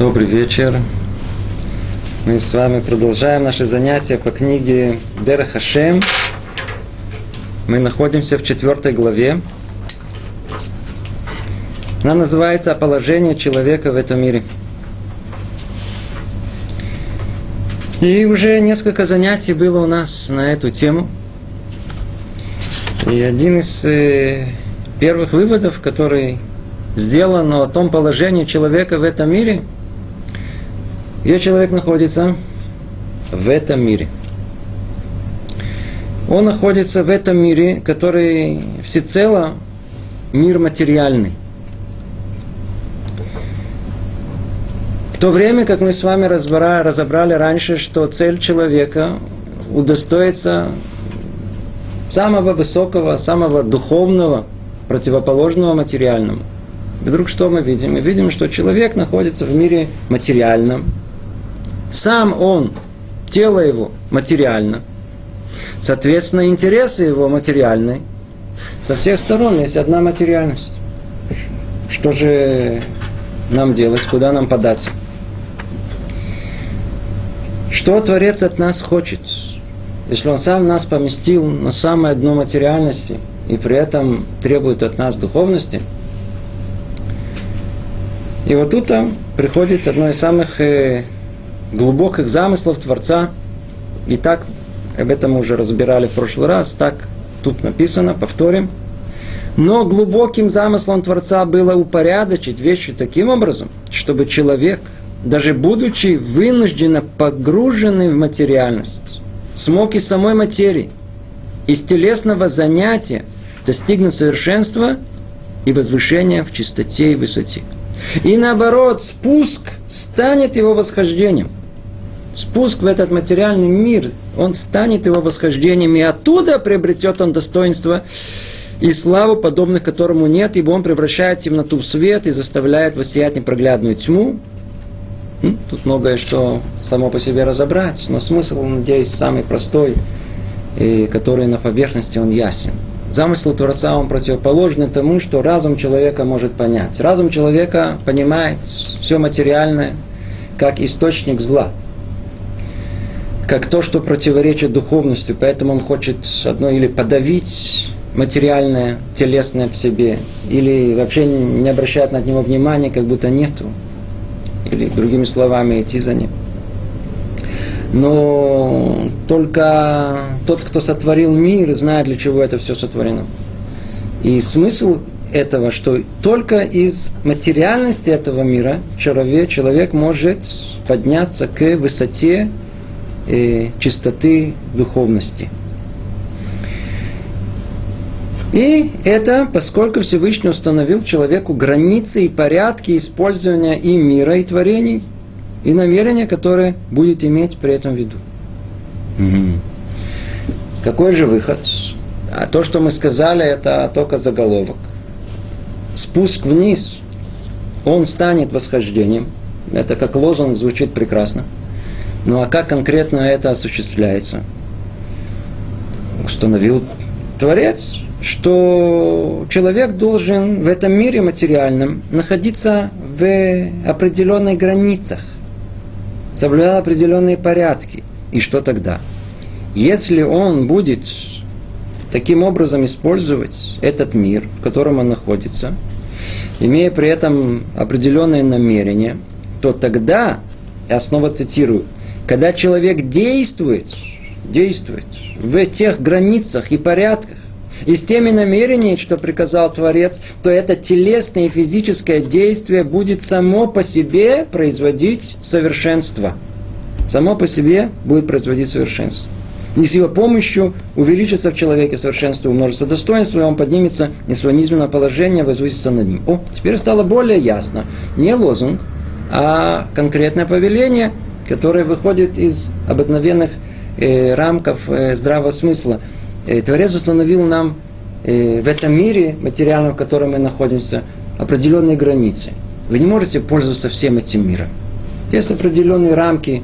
Добрый вечер. Мы с вами продолжаем наши занятия по книге Дера Хашем. Мы находимся в четвертой главе. Она называется «О положении человека в этом мире». И уже несколько занятий было у нас на эту тему. И один из э, первых выводов, который сделан о том положении человека в этом мире, где человек находится в этом мире. Он находится в этом мире, который всецело мир материальный. В то время, как мы с вами разбирали, разобрали раньше, что цель человека удостоится самого высокого, самого духовного, противоположного материальному. Вдруг что мы видим? Мы видим, что человек находится в мире материальном. Сам он, тело его материально. Соответственно, интересы его материальны. Со всех сторон есть одна материальность. Что же нам делать? Куда нам податься? Что Творец от нас хочет? Если Он сам нас поместил на самое дно материальности и при этом требует от нас духовности, и вот тут там приходит одно из самых э, глубоких замыслов Творца. И так, об этом мы уже разбирали в прошлый раз, так тут написано, повторим. Но глубоким замыслом Творца было упорядочить вещи таким образом, чтобы человек, даже будучи вынужденно погруженный в материальность, смог из самой материи, из телесного занятия достигнуть совершенства и возвышения в чистоте и высоте. И наоборот, спуск станет его восхождением. Спуск в этот материальный мир, он станет его восхождением, и оттуда приобретет он достоинство и славу, подобных которому нет, ибо он превращает темноту в свет и заставляет воссиять непроглядную тьму. Тут многое что само по себе разобрать, но смысл, надеюсь, самый простой, и который на поверхности он ясен. Замысел Творца, он противоположен тому, что разум человека может понять. Разум человека понимает все материальное как источник зла, как то, что противоречит духовности, поэтому он хочет одно или подавить материальное, телесное в себе, или вообще не обращать на него внимания, как будто нету, или другими словами идти за ним. Но только тот, кто сотворил мир, знает, для чего это все сотворено. И смысл этого, что только из материальности этого мира человек, человек может подняться к высоте э, чистоты духовности. И это, поскольку Всевышний установил человеку границы и порядки использования и мира, и творений – и намерение, которое будет иметь при этом в виду. Угу. Какой же выход? А то, что мы сказали, это только заголовок. Спуск вниз, он станет восхождением. Это как лозунг звучит прекрасно. Ну а как конкретно это осуществляется? Установил Творец, что человек должен в этом мире материальном находиться в определенных границах – соблюдал определенные порядки. И что тогда? Если он будет таким образом использовать этот мир, в котором он находится, имея при этом определенные намерения, то тогда, я снова цитирую, когда человек действует, действует в тех границах и порядках, и с теми намерениями, что приказал Творец, то это телесное и физическое действие будет само по себе производить совершенство. Само по себе будет производить совершенство. И с его помощью увеличится в человеке совершенство и множество достоинства, и он поднимется из своего низменного положения, возвысится над ним. О, теперь стало более ясно. Не лозунг, а конкретное повеление, которое выходит из обыкновенных э, рамков э, здравого смысла – и Творец установил нам э, в этом мире материальном, в котором мы находимся, определенные границы. Вы не можете пользоваться всем этим миром. Есть определенные рамки,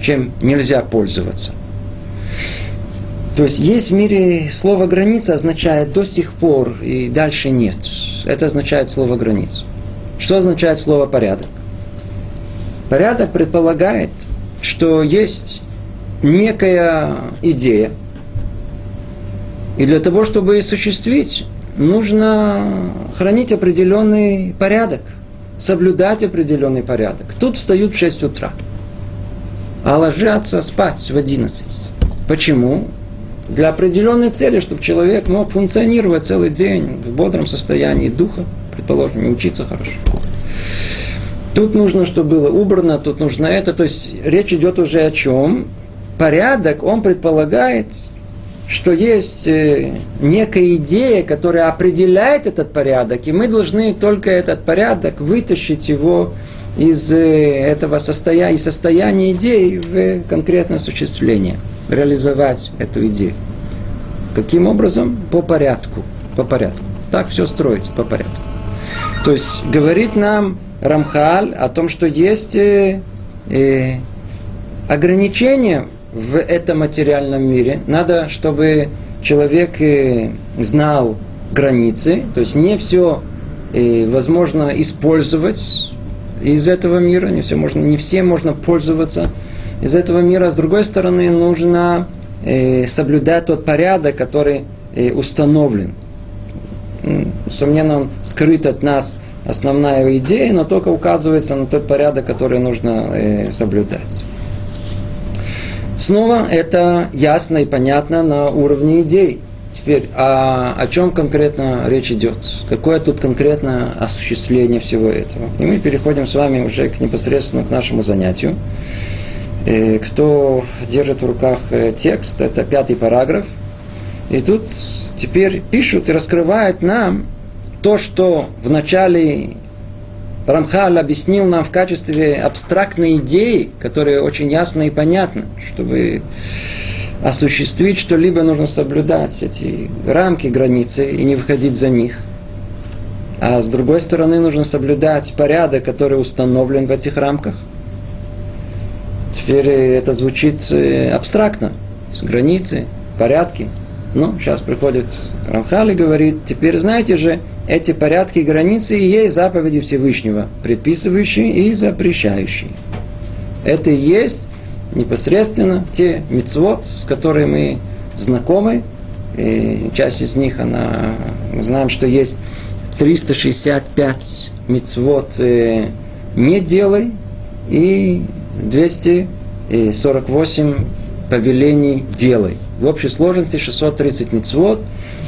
чем нельзя пользоваться. То есть есть в мире слово граница означает до сих пор и дальше нет. Это означает слово граница. Что означает слово порядок? Порядок предполагает, что есть некая идея, и для того, чтобы ее осуществить, нужно хранить определенный порядок, соблюдать определенный порядок. Тут встают в 6 утра, а ложатся спать в 11. Почему? Для определенной цели, чтобы человек мог функционировать целый день в бодром состоянии духа, предположим, и учиться хорошо. Тут нужно, чтобы было убрано, тут нужно это. То есть речь идет уже о чем? Порядок, он предполагает, что есть э, некая идея, которая определяет этот порядок, и мы должны только этот порядок вытащить его из э, этого состояния, из состояния идеи в конкретное осуществление, реализовать эту идею. Каким образом? По порядку. По порядку. Так все строится по порядку. То есть говорит нам Рамхаль о том, что есть э, э, ограничения в этом материальном мире. Надо, чтобы человек э, знал границы, то есть не все э, возможно использовать из этого мира, не все можно, не всем можно пользоваться из этого мира. С другой стороны, нужно э, соблюдать тот порядок, который установлен. Несомненно, он скрыт от нас основная идея, но только указывается на тот порядок, который нужно соблюдать. Снова это ясно и понятно на уровне идей. Теперь, а о чем конкретно речь идет? Какое тут конкретно осуществление всего этого? И мы переходим с вами уже к непосредственно к нашему занятию. И э, кто держит в руках э, текст, это пятый параграф. И тут теперь пишут и раскрывают нам то, что в начале Рамхаль объяснил нам в качестве абстрактной идеи, которая очень ясна и понятна, чтобы осуществить что-либо, нужно соблюдать эти рамки, границы и не выходить за них. А с другой стороны, нужно соблюдать порядок, который установлен в этих рамках. Теперь это звучит э, абстрактно. Границы, порядки. Ну, сейчас приходит Рамхали и говорит, теперь знаете же, эти порядки границы и есть заповеди Всевышнего, предписывающие и запрещающие. Это и есть непосредственно те мицвод, с которыми мы знакомы. И часть из них, она, мы знаем, что есть 365 мицвод э, «не делай» и 248 повелений «делай». В общей сложности 630 мицвод.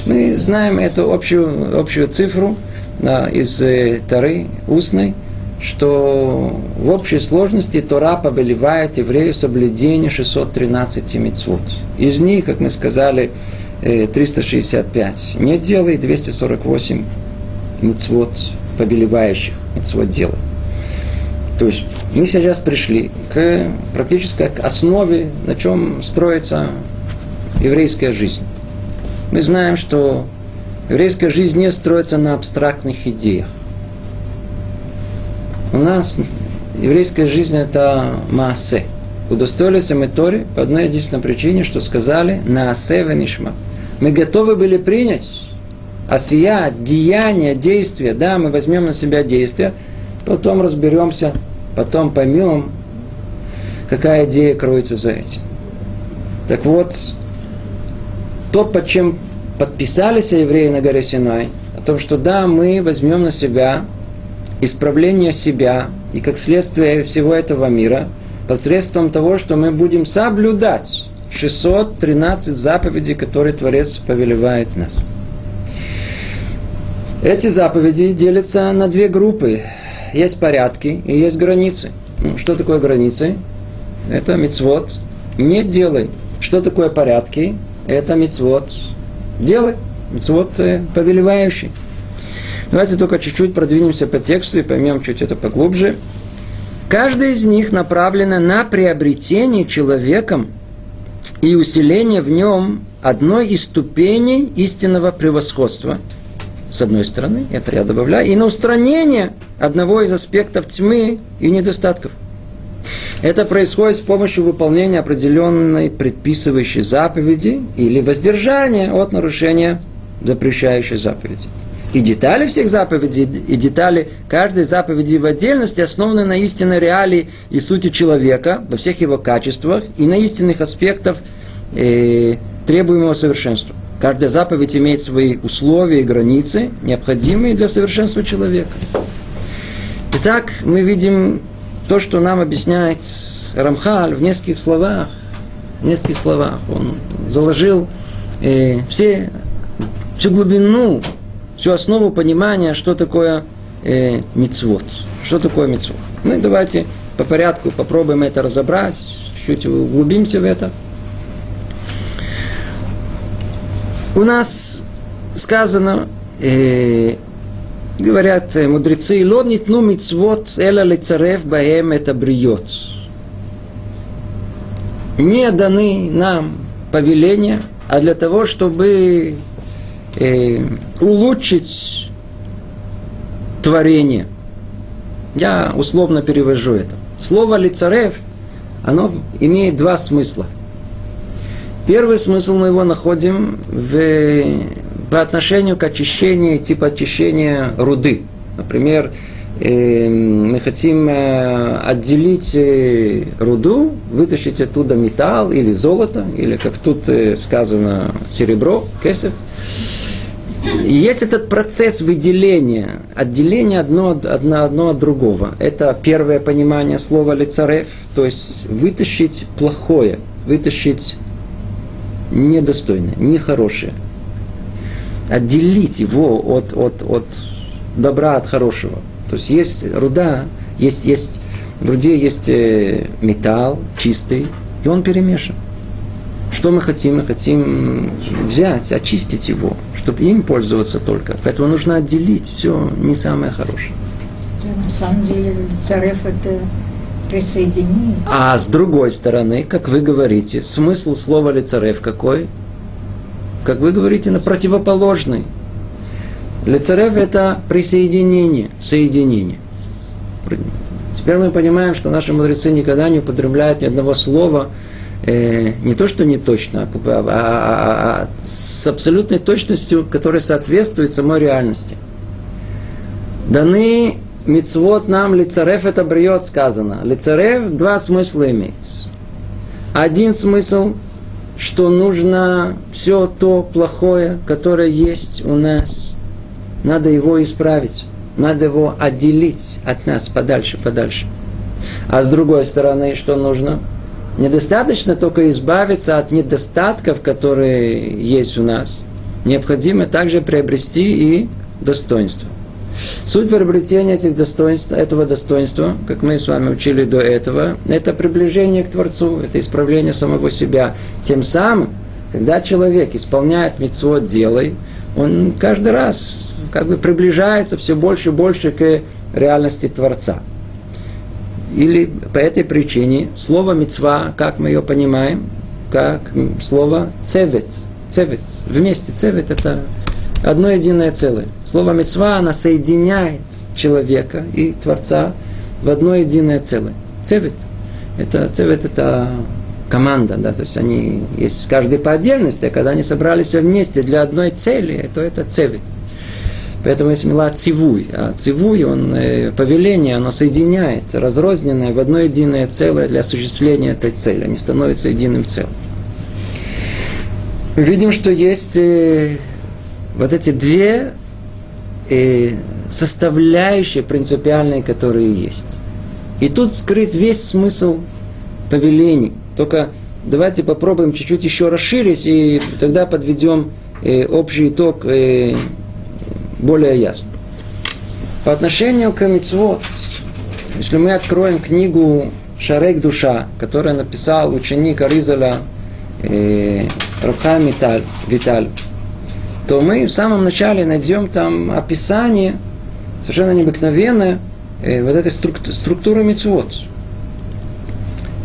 Мы знаем эту общую, общую цифру да, из э, Тары устной, что в общей сложности Тора повелевает еврею соблюдение 613 мицвод. Из них, как мы сказали, 365 э, не делай, 248 мицвод повелевающих мицвод делай. То есть мы сейчас пришли к практически к основе, на чем строится еврейская жизнь. Мы знаем, что еврейская жизнь не строится на абстрактных идеях. У нас еврейская жизнь – это маасе. Удостоились мы Торе по одной единственной причине, что сказали «наасе венишма». Мы готовы были принять осия, деяние, действие. Да, мы возьмем на себя действие, потом разберемся, потом поймем, какая идея кроется за этим. Так вот, то, под чем подписались евреи на горе Синай, о том, что да, мы возьмем на себя исправление себя и как следствие всего этого мира посредством того, что мы будем соблюдать 613 заповедей, которые Творец повелевает нас. Эти заповеди делятся на две группы. Есть порядки и есть границы. Ну, что такое границы? Это мицвод. Не делай. Что такое порядки? Это мицвод делай, мицвод э, повелевающий. Давайте только чуть-чуть продвинемся по тексту и поймем чуть это поглубже. Каждая из них направлена на приобретение человеком и усиление в нем одной из ступеней истинного превосходства. С одной стороны, это я добавляю, и на устранение одного из аспектов тьмы и недостатков – это происходит с помощью выполнения определенной предписывающей заповеди или воздержания от нарушения запрещающей заповеди. И детали всех заповедей, и детали каждой заповеди в отдельности основаны на истинной реалии и сути человека, во всех его качествах и на истинных аспектах э, требуемого совершенства. Каждая заповедь имеет свои условия и границы, необходимые для совершенства человека. Итак, мы видим то, что нам объясняет Рамхаль в нескольких словах. В нескольких словах. Он заложил э, все, всю глубину всю основу понимания, что такое э, мицвод. Что такое мицвод. Ну давайте по порядку попробуем это разобрать, чуть углубимся в это. У нас сказано, э, говорят э, мудрецы, ло нитну мицвод эла лицарев баем это бриот. Не даны нам повеления, а для того, чтобы э, улучшить творение. Я условно перевожу это. Слово лицарев, оно имеет два смысла. Первый смысл мы его находим в, по отношению к очищению, типа очищения руды. Например, э, мы хотим э, отделить э, руду, вытащить оттуда металл или золото, или как тут э, сказано серебро, кесов. И есть этот процесс выделения, отделения одно, одно, одно от другого. Это первое понимание слова лицарев, то есть вытащить плохое, вытащить недостойное, нехорошее. Отделить его от, от, от добра, от хорошего. То есть есть руда, есть, есть, в руде есть э, металл чистый, и он перемешан. Что мы хотим? Мы хотим взять, очистить его, чтобы им пользоваться только. Поэтому нужно отделить все не самое хорошее. Да, на самом деле царев это присоединение. А с другой стороны, как вы говорите, смысл слова лицарев какой? Как вы говорите, на противоположный. Лицарев это присоединение, соединение. Теперь мы понимаем, что наши мудрецы никогда не употребляют ни одного слова, э, не то, что не точно, а, а, а, а с абсолютной точностью, которая соответствует самой реальности. Даны мицвод нам лицарев это бриет сказано. Лицарев два смысла имеет. Один смысл, что нужно все то плохое, которое есть у нас, надо его исправить. Надо его отделить от нас подальше, подальше. А с другой стороны, что нужно? Недостаточно только избавиться от недостатков, которые есть у нас. Необходимо также приобрести и достоинство. Суть приобретения этих достоинств, этого достоинства, как мы с вами учили до этого, это приближение к Творцу, это исправление самого себя. Тем самым, когда человек исполняет митцвот делай, он каждый раз как бы приближается все больше и больше к реальности Творца. Или по этой причине слово мецва, как мы ее понимаем, как слово цевет. Цевет. Вместе цевет это одно единое целое. Слово мецва, она соединяет человека и Творца в одно единое целое. Цевет. Это, цевет это команда, да, то есть они есть каждый по отдельности, а когда они собрались все вместе для одной цели, то это цевет. Поэтому есть мила цивуй. А цивуй, он, э, повеление, оно соединяет разрозненное в одно единое целое для осуществления этой цели. Они становятся единым целым. Мы видим, что есть э, вот эти две э, составляющие принципиальные, которые есть. И тут скрыт весь смысл повелений. Только давайте попробуем чуть-чуть еще расширить, и тогда подведем э, общий итог э, более ясно. По отношению к мицвод, если мы откроем книгу Шарек Душа, которую написал ученик Аризаля э, Виталь, Виталь, то мы в самом начале найдем там описание совершенно необыкновенное э, вот этой структуры, структуры мицвод.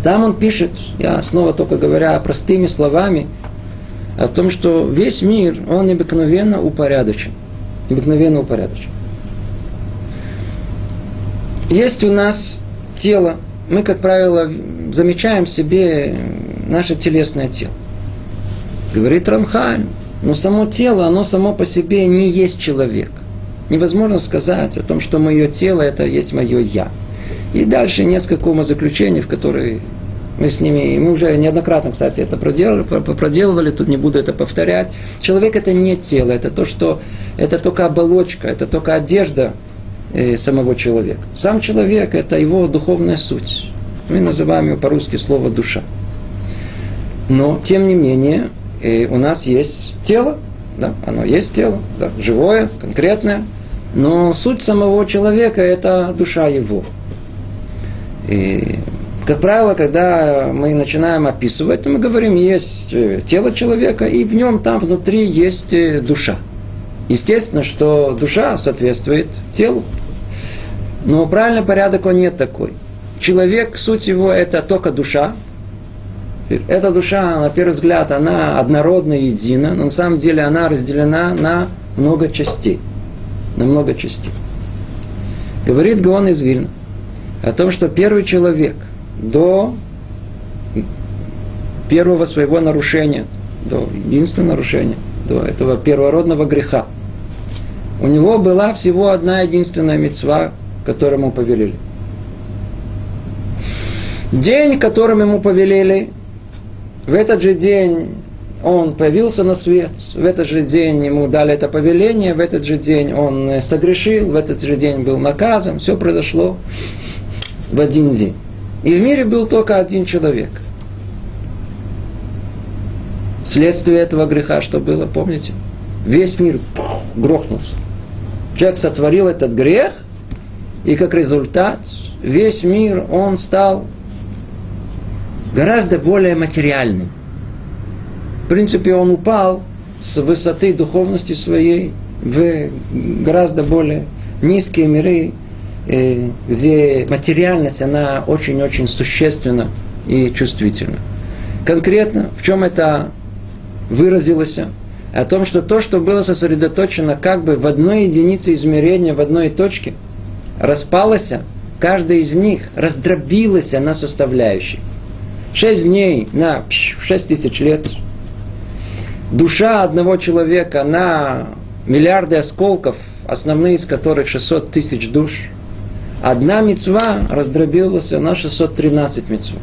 Там он пишет, я снова только говоря простыми словами, о том, что весь мир, он необыкновенно упорядочен необыкновенно упорядочен. Есть у нас тело. Мы, как правило, замечаем в себе наше телесное тело. Говорит Рамхаль, но само тело, оно само по себе не есть человек. невозможно сказать о том, что мое тело это есть мое я. И дальше несколько умозаключений, в которые мы с ними, мы уже неоднократно, кстати, это проделали, проделывали, тут не буду это повторять. Человек это не тело, это то, что это только оболочка, это только одежда э, самого человека. Сам человек это его духовная суть. Мы называем его по-русски слово душа. Но, тем не менее, э, у нас есть тело, да, оно есть тело, да, живое, конкретное, но суть самого человека – это душа его. И, как правило, когда мы начинаем описывать, мы говорим, есть э, тело человека, и в нем там внутри есть э, душа. Естественно, что душа соответствует телу. Но правильный порядок он нет такой. Человек, суть его, это только душа, эта душа, на первый взгляд, она однородна и едина, но на самом деле она разделена на много частей. На много частей. Говорит Гаон из Вильна о том, что первый человек до первого своего нарушения, до единственного нарушения, до этого первородного греха, у него была всего одна единственная мецва, которому повелели. День, которым ему повелели, в этот же день он появился на свет, в этот же день ему дали это повеление, в этот же день он согрешил, в этот же день был наказан, все произошло в один день. И в мире был только один человек. Следствие этого греха, что было, помните? Весь мир пух, грохнулся. Человек сотворил этот грех, и как результат весь мир, он стал гораздо более материальным. В принципе, он упал с высоты духовности своей в гораздо более низкие миры, э, где материальность, она очень-очень существенна и чувствительна. Конкретно, в чем это выразилось? О том, что то, что было сосредоточено как бы в одной единице измерения, в одной точке, распалось, каждая из них раздробилась на составляющие. Шесть дней на шесть тысяч лет. Душа одного человека на миллиарды осколков, основные из которых 600 тысяч душ. Одна мецва раздробилась на 613 мецвод.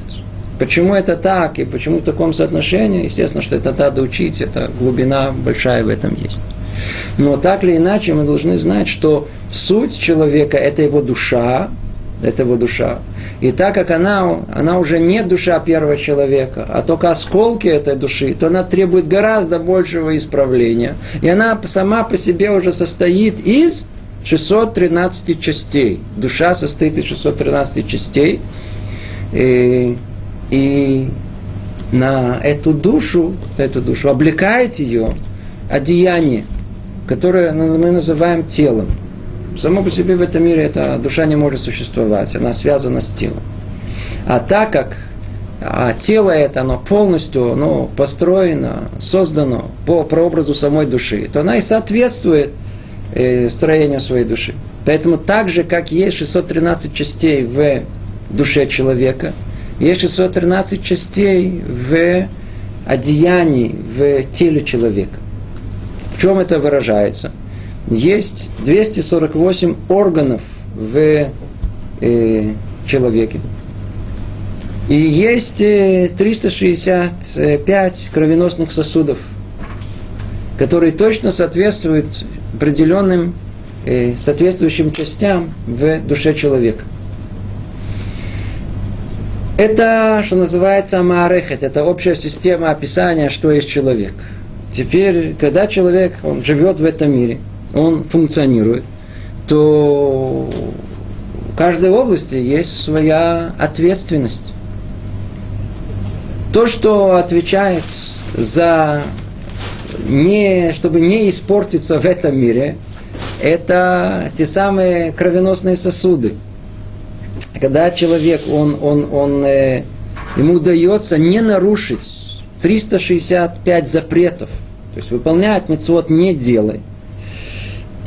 Почему это так и почему в таком соотношении? Естественно, что это надо учить, это глубина большая в этом есть. Но так или иначе мы должны знать, что суть человека – это его душа, это его душа. И так как она, она уже не душа первого человека, а только осколки этой души, то она требует гораздо большего исправления. И она сама по себе уже состоит из 613 частей. Душа состоит из 613 частей. И, и на эту душу, эту душу облекает ее одеяние, которое мы называем телом. Само по себе в этом мире эта душа не может существовать, она связана с телом. А так как а тело это, оно полностью оно построено, создано по прообразу самой души, то она и соответствует э, строению своей души. Поэтому так же, как есть 613 частей в душе человека, есть 613 частей в одеянии, в теле человека. В чем это выражается? Есть 248 органов в э, человеке. И есть 365 э, кровеносных сосудов, которые точно соответствуют определенным э, соответствующим частям в душе человека. Это, что называется, амарехет, это общая система описания, что есть человек. Теперь, когда человек, он живет в этом мире – он функционирует, то в каждой области есть своя ответственность. То, что отвечает за не, чтобы не испортиться в этом мире, это те самые кровеносные сосуды. Когда человек, он, он, он, э, ему удается не нарушить 365 запретов, то есть выполнять мецвод не делай,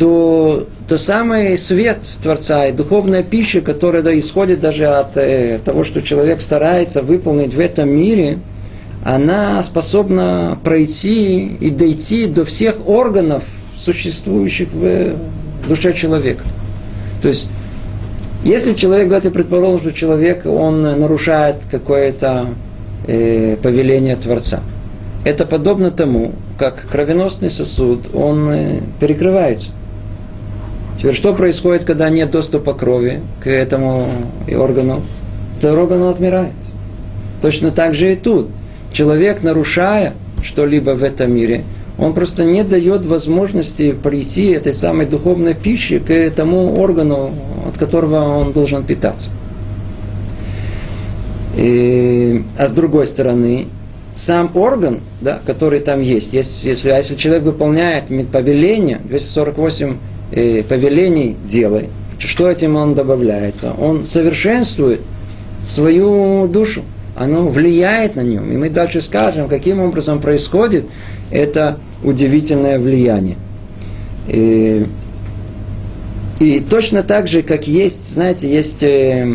то, то самый свет Творца и духовная пища, которая да, исходит даже от э, того, что человек старается выполнить в этом мире, она способна пройти и дойти до всех органов, существующих в, в душе человека. То есть, если человек, давайте предположим, что человек, он нарушает какое-то э, повеление Творца, это подобно тому, как кровеносный сосуд, он э, перекрывается. Теперь что происходит, когда нет доступа крови к этому органу? Этот орган отмирает. Точно так же и тут. Человек, нарушая что-либо в этом мире, он просто не дает возможности прийти этой самой духовной пищи к тому органу, от которого он должен питаться. И, а с другой стороны, сам орган, да, который там есть, если, если, а если человек выполняет повеление, 248 э, повелений делай, что этим он добавляется? Он совершенствует свою душу, оно влияет на нем. И мы дальше скажем, каким образом происходит это удивительное влияние. И, и точно так же, как есть, знаете, есть э,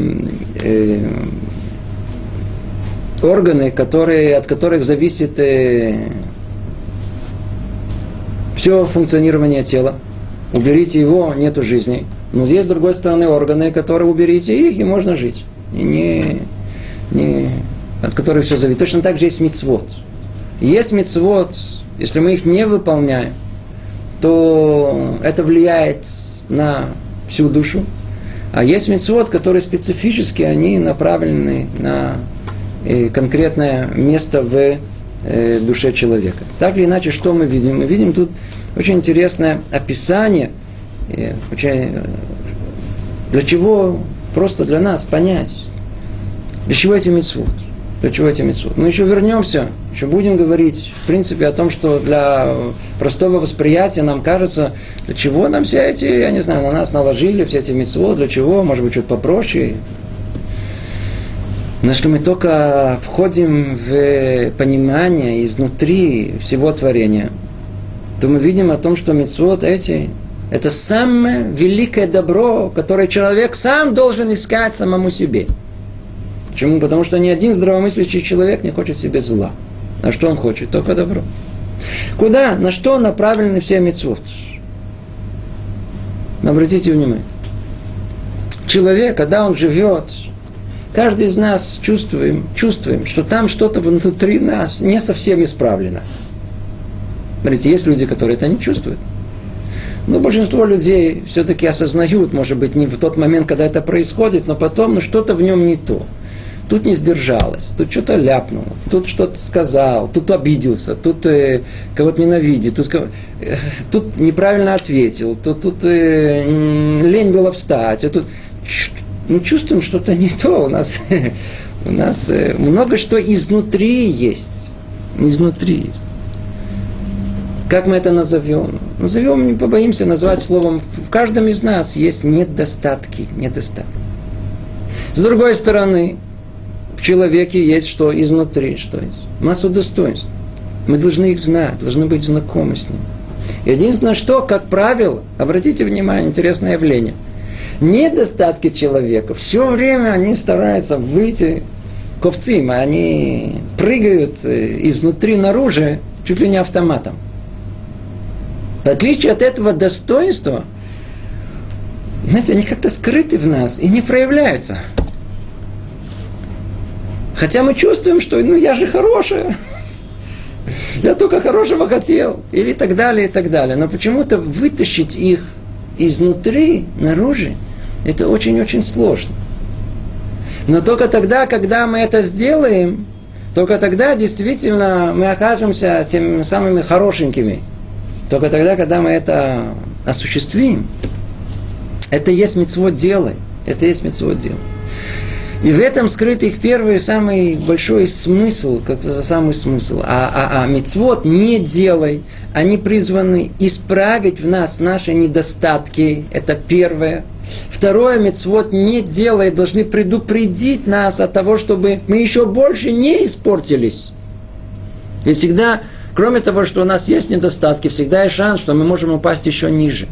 э, органы, которые, от которых зависит э, все функционирование тела. Уберите его, нету жизни. Но есть, с другой стороны, органы, которые уберите их, и можно жить. И не, не, от которых все зависит. Точно так же есть мицвод. Есть мицвод, если мы их не выполняем, то это влияет на всю душу. А есть мицвод, которые специфически, они направлены на э, конкретное место в э, душе человека. Так или иначе, что мы видим? Мы видим тут очень интересное описание, э, для чего просто для нас понять, для чего эти митцвот. Для чего эти митцвот? Мы еще вернемся, еще будем говорить, в принципе, о том, что для простого восприятия нам кажется, для чего нам все эти, я не знаю, на нас наложили все эти митцвот, для чего, может быть, что-то попроще. Но если мы только входим в понимание изнутри всего творения, то мы видим о том, что митцвот эти – это самое великое добро, которое человек сам должен искать самому себе – Почему? Потому что ни один здравомыслящий человек не хочет себе зла. А что он хочет? Только добро. Куда? На что направлены все митцвот? Обратите внимание. Человек, когда он живет, каждый из нас чувствуем, чувствуем, что там что-то внутри нас не совсем исправлено. Смотрите, есть люди, которые это не чувствуют. Но большинство людей все-таки осознают, может быть, не в тот момент, когда это происходит, но потом ну, что-то в нем не то тут не сдержалась, тут что-то ляпнул, тут что-то сказал, тут обиделся, тут э, кого-то ненавидит, тут, э, тут неправильно ответил, тут, тут э, лень было встать, а тут мы чувствуем что-то не то, у нас, у нас э, много что изнутри есть, изнутри есть. Как мы это назовем? Назовем, не побоимся назвать словом, в каждом из нас есть недостатки, недостатки. С другой стороны, в человеке есть что изнутри, что есть. Массу достоинств. Мы должны их знать, должны быть знакомы с ним. Единственное, что, как правило, обратите внимание, интересное явление. Недостатки человека, все время они стараются выйти ковцим, они прыгают э, изнутри наружу чуть ли не автоматом. В отличие от этого достоинства, знаете, они как-то скрыты в нас и не проявляются. Хотя мы чувствуем, что ну я же хорошая. Я только хорошего хотел. Или так далее, и так далее. Но почему-то вытащить их изнутри, наружу, это очень-очень сложно. Но только тогда, когда мы это сделаем, только тогда действительно мы окажемся теми самыми хорошенькими. Только тогда, когда мы это осуществим. Это есть мецвод делай. Это есть мецвод делай. И в этом скрыт их первый, самый большой смысл, как самый смысл. А, а, а мецвод не делай. Они призваны исправить в нас наши недостатки. Это первое. Второе, мецвод не делай, должны предупредить нас от того, чтобы мы еще больше не испортились. Ведь всегда, кроме того, что у нас есть недостатки, всегда есть шанс, что мы можем упасть еще ниже.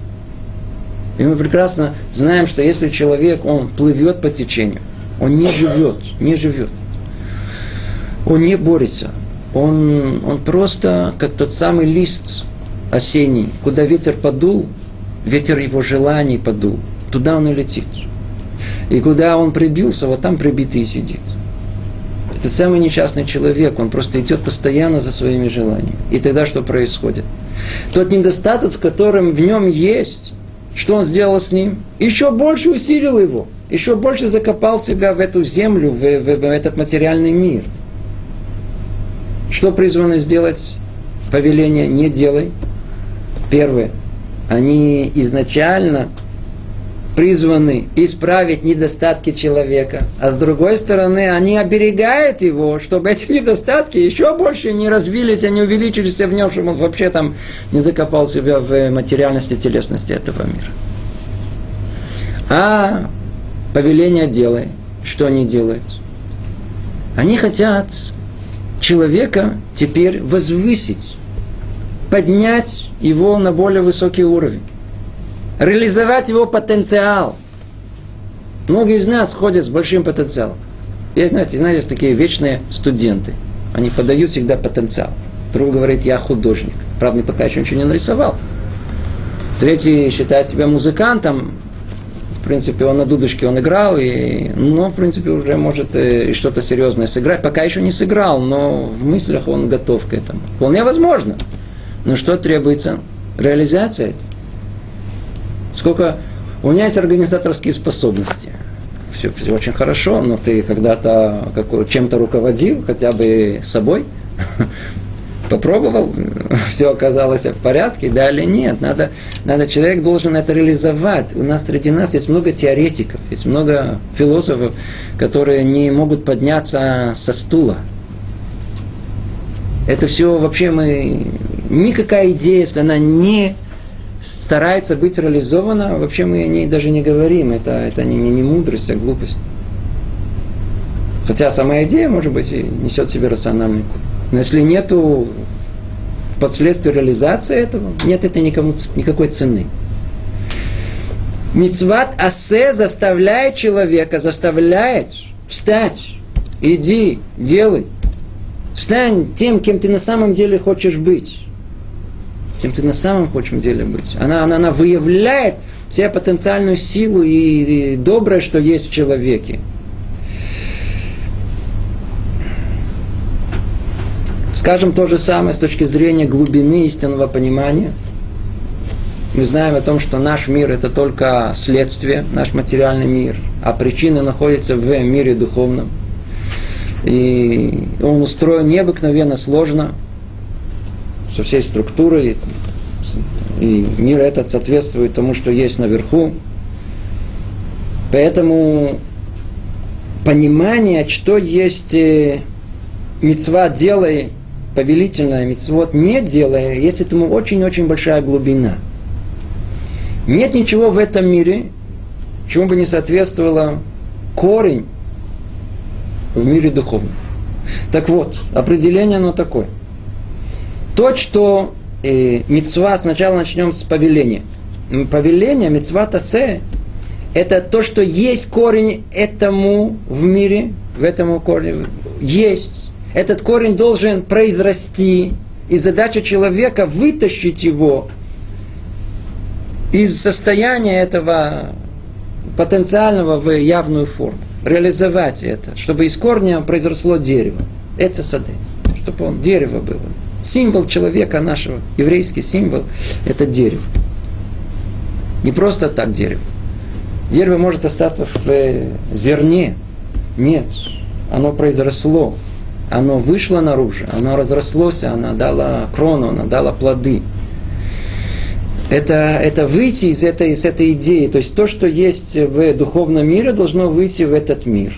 И мы прекрасно знаем, что если человек, он плывет по течению – он не живет, не живет. Он не борется. Он, он просто как тот самый лист осенний, куда ветер подул, ветер его желаний подул, туда он и летит. И куда он прибился, вот там прибитый сидит. Это самый несчастный человек, он просто идет постоянно за своими желаниями. И тогда что происходит? Тот недостаток, с которым в нем есть, что он сделал с ним? Еще больше усилил его, еще больше закопал себя в эту землю, в, в, в этот материальный мир. Что призвано сделать повеление «не делай»? Первое. Они изначально призваны исправить недостатки человека, а с другой стороны, они оберегают его, чтобы эти недостатки еще больше не развились, а увеличились в нем, чтобы он вообще там не закопал себя в материальности телесности этого мира. А повеление делай, что они делают? Они хотят человека теперь возвысить, поднять его на более высокий уровень реализовать его потенциал. Многие из нас ходят с большим потенциалом. И знаете, знаете, есть такие вечные студенты. Они подают всегда потенциал. Другой говорит, я художник. Правда, пока еще ничего не нарисовал. Третий считает себя музыкантом. В принципе, он на дудочке он играл, и, но, в принципе, уже может э, что-то серьезное сыграть. Пока еще не сыграл, но в мыслях он готов к этому. Вполне возможно. Но что требуется? Реализация этого сколько у меня есть организаторские способности. Все, все очень хорошо, но ты когда-то чем-то руководил, хотя бы собой, попробовал, все оказалось в порядке, да или нет. Надо, надо, человек должен это реализовать. У нас среди нас есть много теоретиков, есть много философов, которые не могут подняться со стула. Это все вообще мы... Никакая идея, если она не старается быть реализована, вообще мы о ней даже не говорим. Это, это не, не, мудрость, а глупость. Хотя сама идея, может быть, несет в себе рациональный. Но если нету впоследствии реализации этого, нет это никому, никакой цены. Мицват асе заставляет человека, заставляет встать, иди, делай. Стань тем, кем ты на самом деле хочешь быть кем ты на самом хочешь деле быть. Она, она, она выявляет вся потенциальную силу и, и доброе, что есть в человеке. Скажем то же самое с точки зрения глубины истинного понимания. Мы знаем о том, что наш мир это только следствие, наш материальный мир, а причина находится в мире духовном. И он устроен необыкновенно сложно, со всей структурой, и мир этот соответствует тому, что есть наверху. Поэтому понимание, что есть э, мецва делай, повелительная мецвод не делая, есть этому очень-очень большая глубина. Нет ничего в этом мире, чему бы не соответствовало корень в мире духовном. Так вот, определение оно такое – то, что э, мецва, сначала начнем с повеления. Повеление, мецва тасе, это то, что есть корень этому в мире, в этом корне есть. Этот корень должен произрасти, и задача человека вытащить его из состояния этого потенциального в явную форму, реализовать это, чтобы из корня произросло дерево. Это сады, чтобы он дерево было. Символ человека нашего, еврейский символ, это дерево. Не просто так дерево. Дерево может остаться в э, зерне. Нет, оно произросло, оно вышло наружу, оно разрослось, оно дало крону, оно дало плоды. Это, это выйти из этой, из этой идеи. То есть то, что есть в духовном мире, должно выйти в этот мир.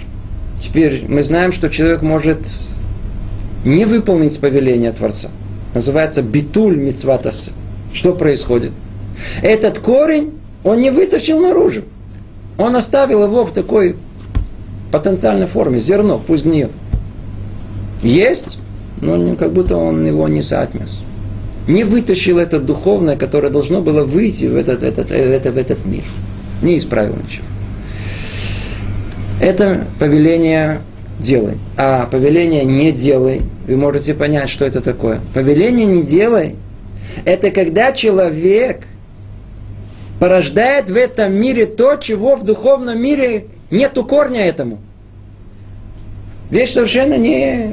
Теперь мы знаем, что человек может не выполнить повеление Творца. Называется битуль мицватас. Что происходит? Этот корень он не вытащил наружу. Он оставил его в такой потенциальной форме, зерно, пусть гниет. Есть, но как будто он его не соотнес. Не вытащил это духовное, которое должно было выйти в этот, этот, этот, в этот мир. Не исправил ничего. Это повеление делай. А повеление не делай, вы можете понять, что это такое. Повеление не делай, это когда человек порождает в этом мире то, чего в духовном мире нету корня этому. Вещь совершенно не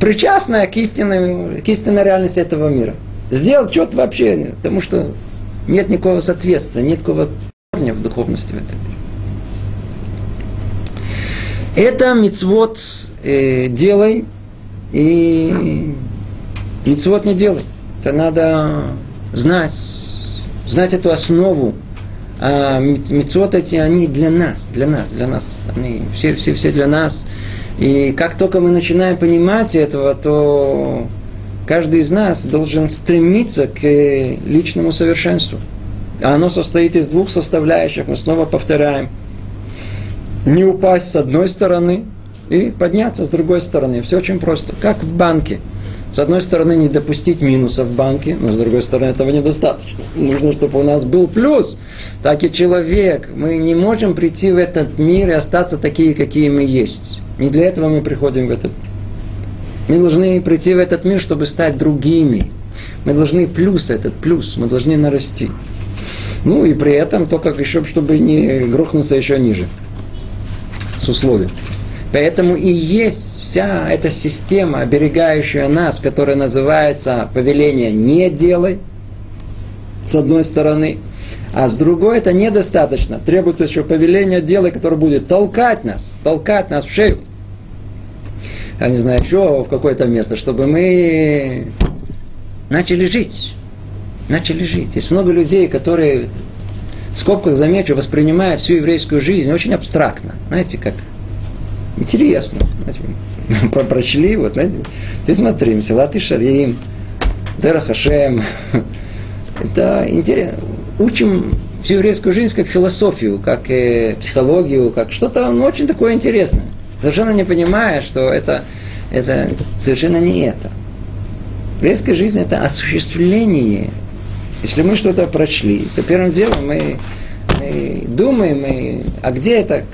причастная к истинной, к истинной реальности этого мира. Сделал что-то вообще, потому что нет никакого соответствия, нет никакого корня в духовности в этом мире. Это мицвод э, делай и мицвод не делай. Это надо знать, знать эту основу. А мицвод эти, они для нас, для нас, для нас. Они все, все, все для нас. И как только мы начинаем понимать этого, то каждый из нас должен стремиться к личному совершенству. А оно состоит из двух составляющих, мы снова повторяем. Не упасть с одной стороны и подняться с другой стороны. Все очень просто, как в банке. С одной стороны, не допустить минуса в банке, но с другой стороны, этого недостаточно. Нужно, чтобы у нас был плюс. Так и человек. Мы не можем прийти в этот мир и остаться такие, какие мы есть. Не для этого мы приходим в этот мир. Мы должны прийти в этот мир, чтобы стать другими. Мы должны плюс этот плюс, мы должны нарасти. Ну и при этом только еще, чтобы не грохнуться еще ниже. С условием. Поэтому и есть вся эта система, оберегающая нас, которая называется повеление «не делай», с одной стороны, а с другой это недостаточно. Требуется еще повеление «делай», которое будет толкать нас, толкать нас в шею. Я не знаю, еще в какое-то место, чтобы мы начали жить. Начали жить. Есть много людей, которые, в скобках замечу, воспринимают всю еврейскую жизнь очень абстрактно. Знаете, как Интересно. Знаете, прочли, вот, знаете, ты смотри, Мсилат и Шарим, Дера. Это интересно. Учим всю еврейскую жизнь как философию, как э, психологию, как что-то ну, очень такое интересное. Совершенно не понимая, что это, это совершенно не это. Еврейская жизнь – это осуществление. Если мы что-то прочли, то первым делом мы, мы думаем, мы, а где это,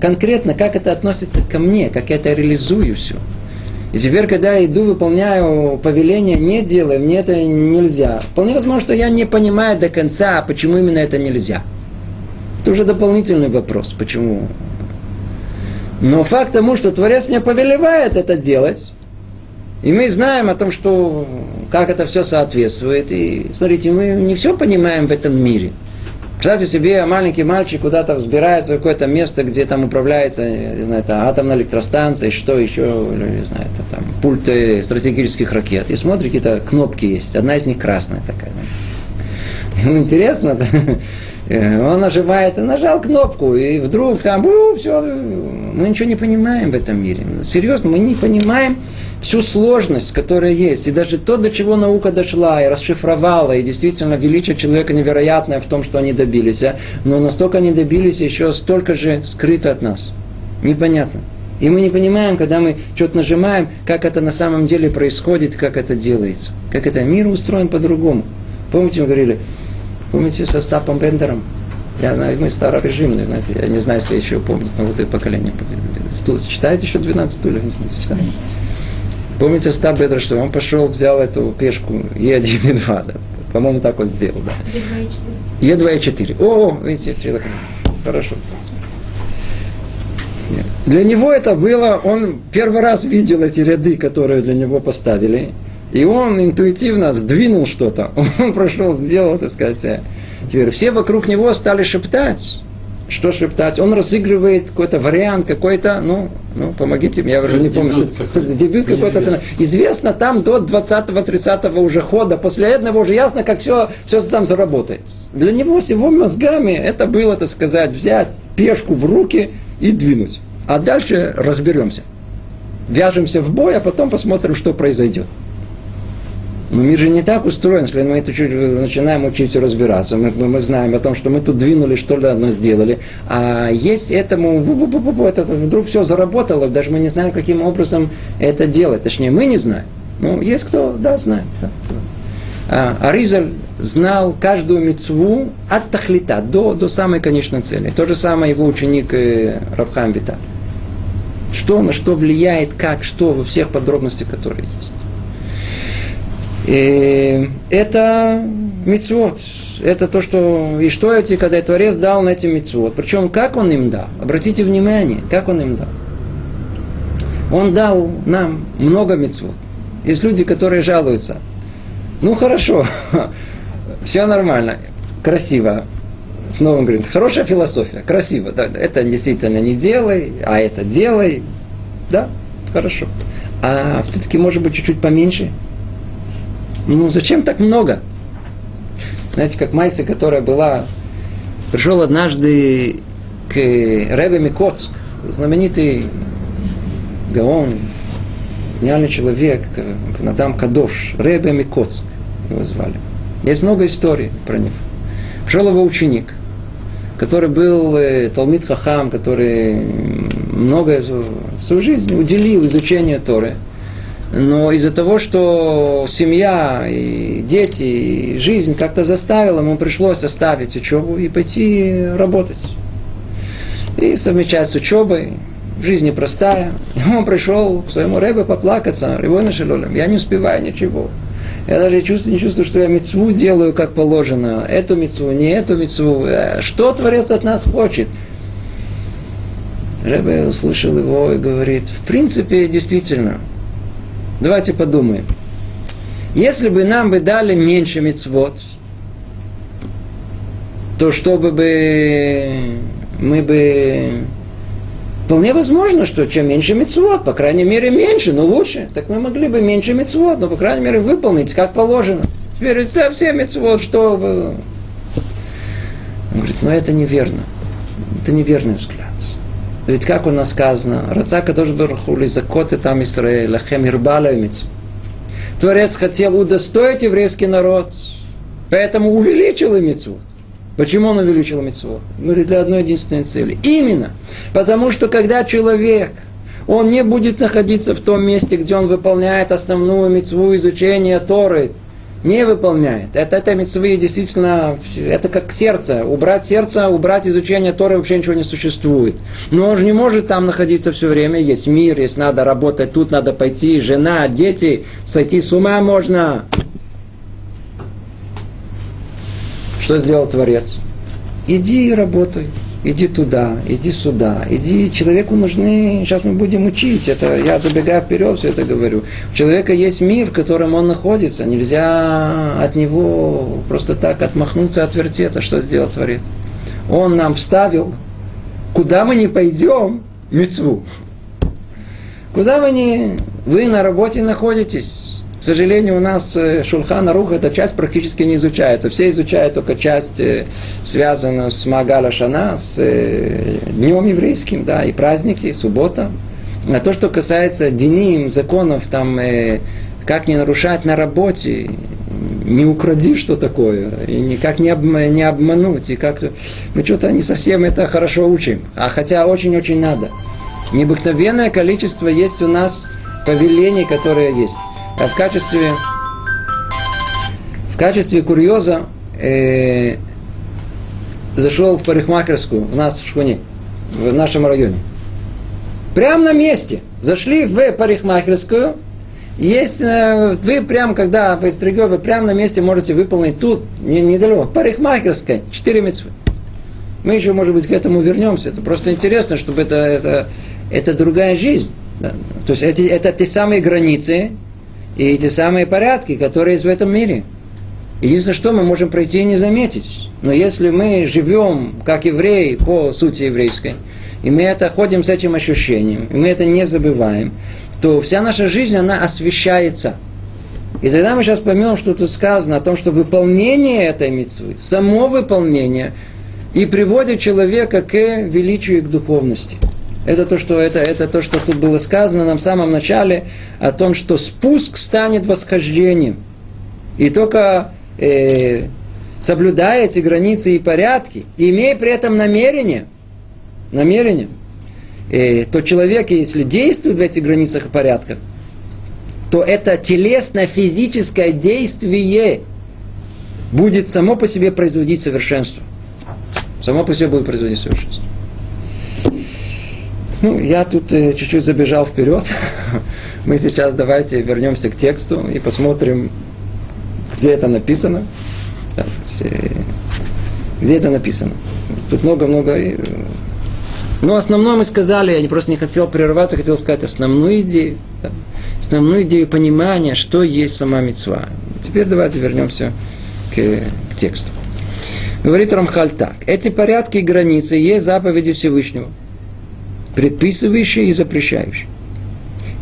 конкретно, как это относится ко мне, как я это реализую все. И теперь, когда я иду, выполняю повеление, не делаю, мне это нельзя. Вполне возможно, что я не понимаю до конца, почему именно это нельзя. Это уже дополнительный вопрос, почему. Но факт тому, что Творец мне повелевает это делать, и мы знаем о том, что как это все соответствует. И смотрите, мы не все понимаем в этом мире – Представьте себе, маленький мальчик куда-то взбирается в какое-то место, где там управляется, не знаю, это атомная электростанция, что еще, не знаю, это там пульты стратегических ракет. И смотрит, какие-то кнопки есть. Одна из них красная такая. Ему интересно, он нажимает, нажал кнопку, и вдруг там, у, все, мы ничего не понимаем в этом мире. Серьезно, мы не понимаем, всю сложность, которая есть, и даже то, до чего наука дошла и расшифровала, и действительно величие человека невероятное в том, что они добились, а? но настолько они добились, еще столько же скрыто от нас. Непонятно. И мы не понимаем, когда мы что-то нажимаем, как это на самом деле происходит, как это делается. Как это мир устроен по-другому. Помните, мы говорили, помните со Стапом Бендером? Я знаю, мы старорежимные, знаете, я не знаю, если еще помнят, но вот и поколение. Читаете еще 12 стульев? Не знаю, читаете? Помните Стаб Бедра, что он пошел, взял эту пешку Е1 и 2, да? По-моему, так вот сделал, да. Е2 и 4. О, видите, человек. Хорошо. Для него это было, он первый раз видел эти ряды, которые для него поставили, и он интуитивно сдвинул что-то. Он прошел, сделал, так сказать. Теперь все вокруг него стали шептать что шептать. Он разыгрывает какой-то вариант, какой-то, ну, ну, помогите мне, я уже не помню, дебют, дебют какой-то. Известно там до 20-30 уже хода, после этого уже ясно, как все, все там заработает. Для него с его мозгами это было, так сказать, взять пешку в руки и двинуть. А дальше разберемся. Вяжемся в бой, а потом посмотрим, что произойдет. Но мир же не так устроен, если мы это чуть начинаем учиться разбираться. Мы, мы знаем о том, что мы тут двинули, что ли одно сделали. А есть этому, это, вдруг все заработало, даже мы не знаем, каким образом это делать. Точнее, мы не знаем. Ну, есть кто, да, знает. Да. А, Аризаль знал каждую мецву от тахлита до, до самой конечной цели. То же самое его ученик э, Рабхам Виталь. Что на что влияет, как, что, во всех подробностях, которые есть. И это мецвод. это то, что... И что эти, когда Творец дал на эти митцвот. Причем, как он им дал? Обратите внимание, как он им дал. Он дал нам много митцвот. Есть люди, которые жалуются. Ну, хорошо, все нормально, красиво. Снова он говорит, хорошая философия, красиво. Да, это действительно не делай, а это делай. Да, хорошо. А все-таки может быть чуть-чуть поменьше. Ну, зачем так много? Знаете, как Майса, которая была... Пришел однажды к Ребе Микоцк, знаменитый Гаон, гениальный человек, Надам Кадош, Ребе Микоцк его звали. Есть много историй про него. Пришел его ученик, который был э, Талмит Хахам, который многое свою жизнь уделил изучению Торы – но из-за того, что семья и дети, и жизнь как-то заставила, ему пришлось оставить учебу и пойти работать. И совмещать с учебой, жизнь непростая. И он пришел к своему рэбе поплакаться, Ревой Шелолем, я не успеваю ничего. Я даже чувствую, не чувствую, что я мецву делаю как положено. Эту мецву, не эту мецву. Э, что Творец от нас хочет? Рэбе услышал его и говорит, в принципе, действительно, Давайте подумаем. Если бы нам бы дали меньше мецвод, то чтобы бы мы бы... Вполне возможно, что чем меньше мецвод, по крайней мере меньше, но лучше, так мы могли бы меньше мецвод, но по крайней мере выполнить как положено. Теперь все, все мецвод, что... Он говорит, но это неверно. Это неверный взгляд. Ведь как у нас сказано, Рацака тоже барахули закоты там Израиль, лахем ирбалевец. Творец хотел удостоить еврейский народ, поэтому увеличил мецву. Почему он увеличил мецву? Говорит, для одной единственной цели. Именно потому, что когда человек, он не будет находиться в том месте, где он выполняет основную мецву изучения Торы, не выполняет. Это, это митцвы действительно, это как сердце. Убрать сердце, убрать изучение Торы вообще ничего не существует. Но он же не может там находиться все время. Есть мир, есть надо работать, тут надо пойти, жена, дети, сойти с ума можно. Что сделал Творец? Иди и работай иди туда, иди сюда, иди, человеку нужны, сейчас мы будем учить, это я забегаю вперед, все это говорю. У человека есть мир, в котором он находится, нельзя от него просто так отмахнуться, отвертеться, что сделал Творец. Он нам вставил, куда мы не пойдем, мецву. Куда вы не, вы на работе находитесь, к сожалению, у нас э, Шулхана Рух эта часть практически не изучается. Все изучают только часть, э, связанную с Магала Шана, с э, днем еврейским, да, и праздники, и суббота. А то, что касается деним, законов, там, как не нарушать на работе, не укради, что такое, и никак не, об, не обмануть, и как мы что-то не совсем это хорошо учим, а хотя очень-очень надо. Необыкновенное количество есть у нас повелений, которые есть. А в качестве, в качестве курьеза э, зашел в парикмахерскую у нас в Шхуне, в нашем районе. Прямо на месте. Зашли в парикмахерскую. Есть, э, вы прямо, когда вы вы прямо на месте можете выполнить тут, недалеко, в парикмахерской, 4 мецвы. Мы еще, может быть, к этому вернемся. Это просто интересно, чтобы это, это, это другая жизнь. Да. То есть это, это те самые границы, и эти самые порядки, которые есть в этом мире. Единственное, что мы можем пройти и не заметить. Но если мы живем как евреи по сути еврейской, и мы это ходим с этим ощущением, и мы это не забываем, то вся наша жизнь, она освещается. И тогда мы сейчас поймем, что тут сказано о том, что выполнение этой митцвы, само выполнение, и приводит человека к величию и к духовности. Это то, что, это, это то, что тут было сказано нам в самом начале, о том, что спуск станет восхождением. И только э, соблюдая эти границы и порядки, имея при этом намерение, намерение, э, то человек, если действует в этих границах и порядках, то это телесно-физическое действие будет само по себе производить совершенство. Само по себе будет производить совершенство. Ну, я тут э, чуть-чуть забежал вперед. Мы сейчас давайте вернемся к тексту и посмотрим, где это написано. Где это написано? Тут много-много... э, Но основное мы сказали, я просто не хотел прерываться, хотел сказать основную идею. основную идею понимания, что есть сама мецва. Теперь давайте вернемся к, к тексту. Говорит Рамхаль так. Эти порядки и границы есть заповеди Всевышнего, предписывающие и запрещающие.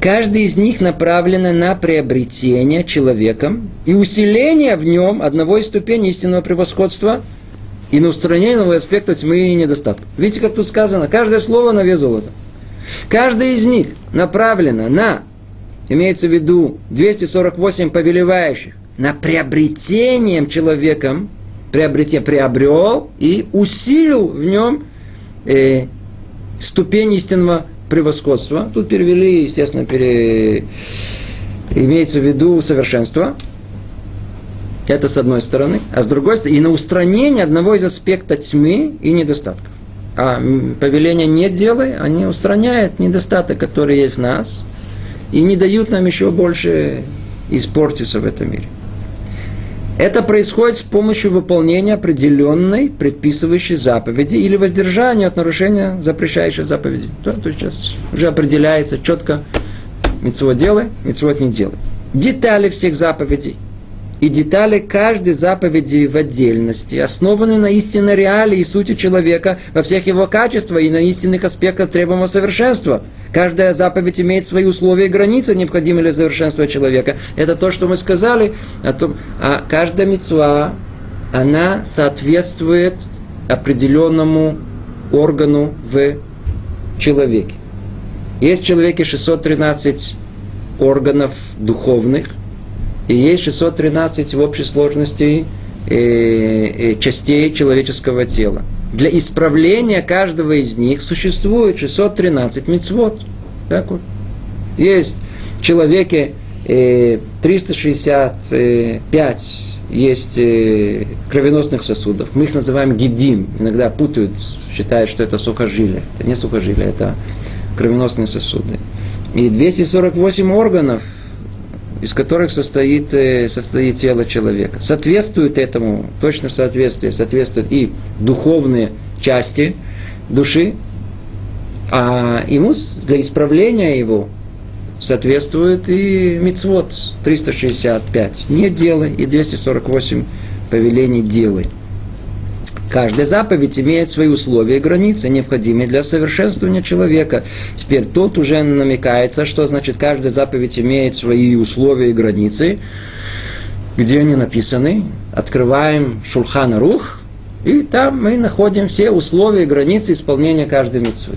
Каждый из них направлен на приобретение человеком и усиление в нем одного из ступеней истинного превосходства и на устранение нового аспекта тьмы и недостатков. Видите, как тут сказано? Каждое слово на вес золота. Каждое из них направлено на, имеется в виду 248 повелевающих, на приобретением человеком, приобретение, приобрел и усилил в нем э, ступень истинного превосходства. Тут перевели, естественно, пере... имеется в виду совершенство. Это с одной стороны. А с другой стороны, и на устранение одного из аспектов тьмы и недостатков. А м, повеления не делай, они устраняют недостаток, который есть в нас, и не дают нам еще больше испортиться в этом мире. Это происходит с помощью выполнения определенной предписывающей заповеди или воздержания от нарушения запрещающей заповеди. То, то есть сейчас уже определяется четко, митцвот делай, митцвот не делай. Детали всех заповедей и детали каждой заповеди в отдельности основаны на истинной реалии и сути человека во всех его качествах и на истинных аспектах требуемого совершенства. Каждая заповедь имеет свои условия и границы, необходимые для совершенства человека. Это то, что мы сказали о том, а каждая мецва, она соответствует определенному органу в человеке. Есть в человеке 613 органов духовных, и есть 613 в общей сложности э, э, частей человеческого тела. Для исправления каждого из них существует 613 мецвод. Вот. Есть в человеке э, 365 есть э, кровеносных сосудов. Мы их называем гидим. Иногда путают, считают, что это сухожилие. Это не сухожилие, это кровеносные сосуды. И 248 органов, из которых состоит, э, состоит тело человека. Соответствует этому, точно соответствие, соответствуют и духовные части души, а ему для исправления его соответствует и мицвод 365. Не делай и 248 повелений делай. Каждая заповедь имеет свои условия и границы, необходимые для совершенствования человека. Теперь тут уже намекается, что значит каждая заповедь имеет свои условия и границы. Где они написаны? Открываем Шулхан Рух, и там мы находим все условия и границы исполнения каждой митцвы.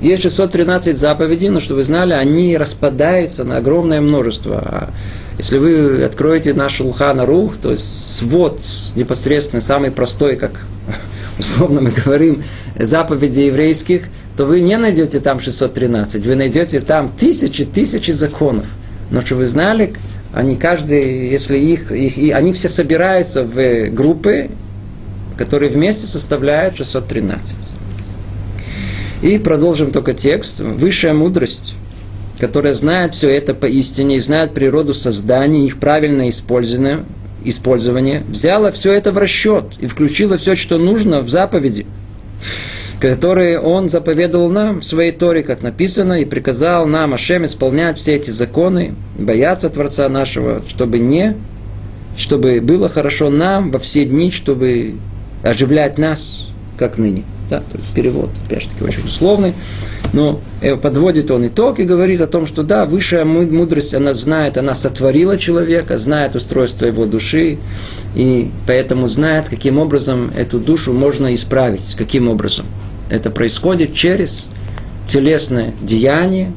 Есть 613 заповедей, но, что вы знали, они распадаются на огромное множество. Если вы откроете наш Шулхан Рух, то есть свод непосредственно самый простой, как условно мы говорим, заповеди еврейских, то вы не найдете там 613, вы найдете там тысячи, тысячи законов. Но что вы знали, они каждый, если их, их и они все собираются в группы, которые вместе составляют 613. И продолжим только текст. Высшая мудрость, которая знает все это поистине и знает природу создания, их правильное использование, использование, взяла все это в расчет и включила все, что нужно в заповеди, которые он заповедовал нам в своей Торе, как написано, и приказал нам, Ашем, исполнять все эти законы, бояться Творца нашего, чтобы не, чтобы было хорошо нам во все дни, чтобы оживлять нас, как ныне. Да, то есть перевод, опять же таки, очень условный. Но э, подводит он итог и говорит о том, что да, высшая му- мудрость, она знает, она сотворила человека, знает устройство его души, и поэтому знает, каким образом эту душу можно исправить, каким образом. Это происходит через телесное деяние,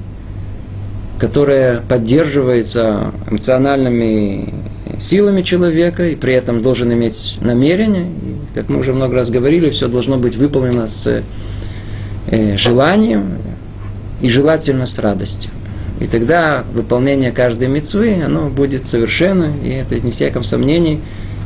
которое поддерживается эмоциональными силами человека и при этом должен иметь намерение. И, как мы уже много раз говорили, все должно быть выполнено с э, желанием и желательно с радостью. И тогда выполнение каждой мецвы, оно будет совершенно, и это не всяком сомнении,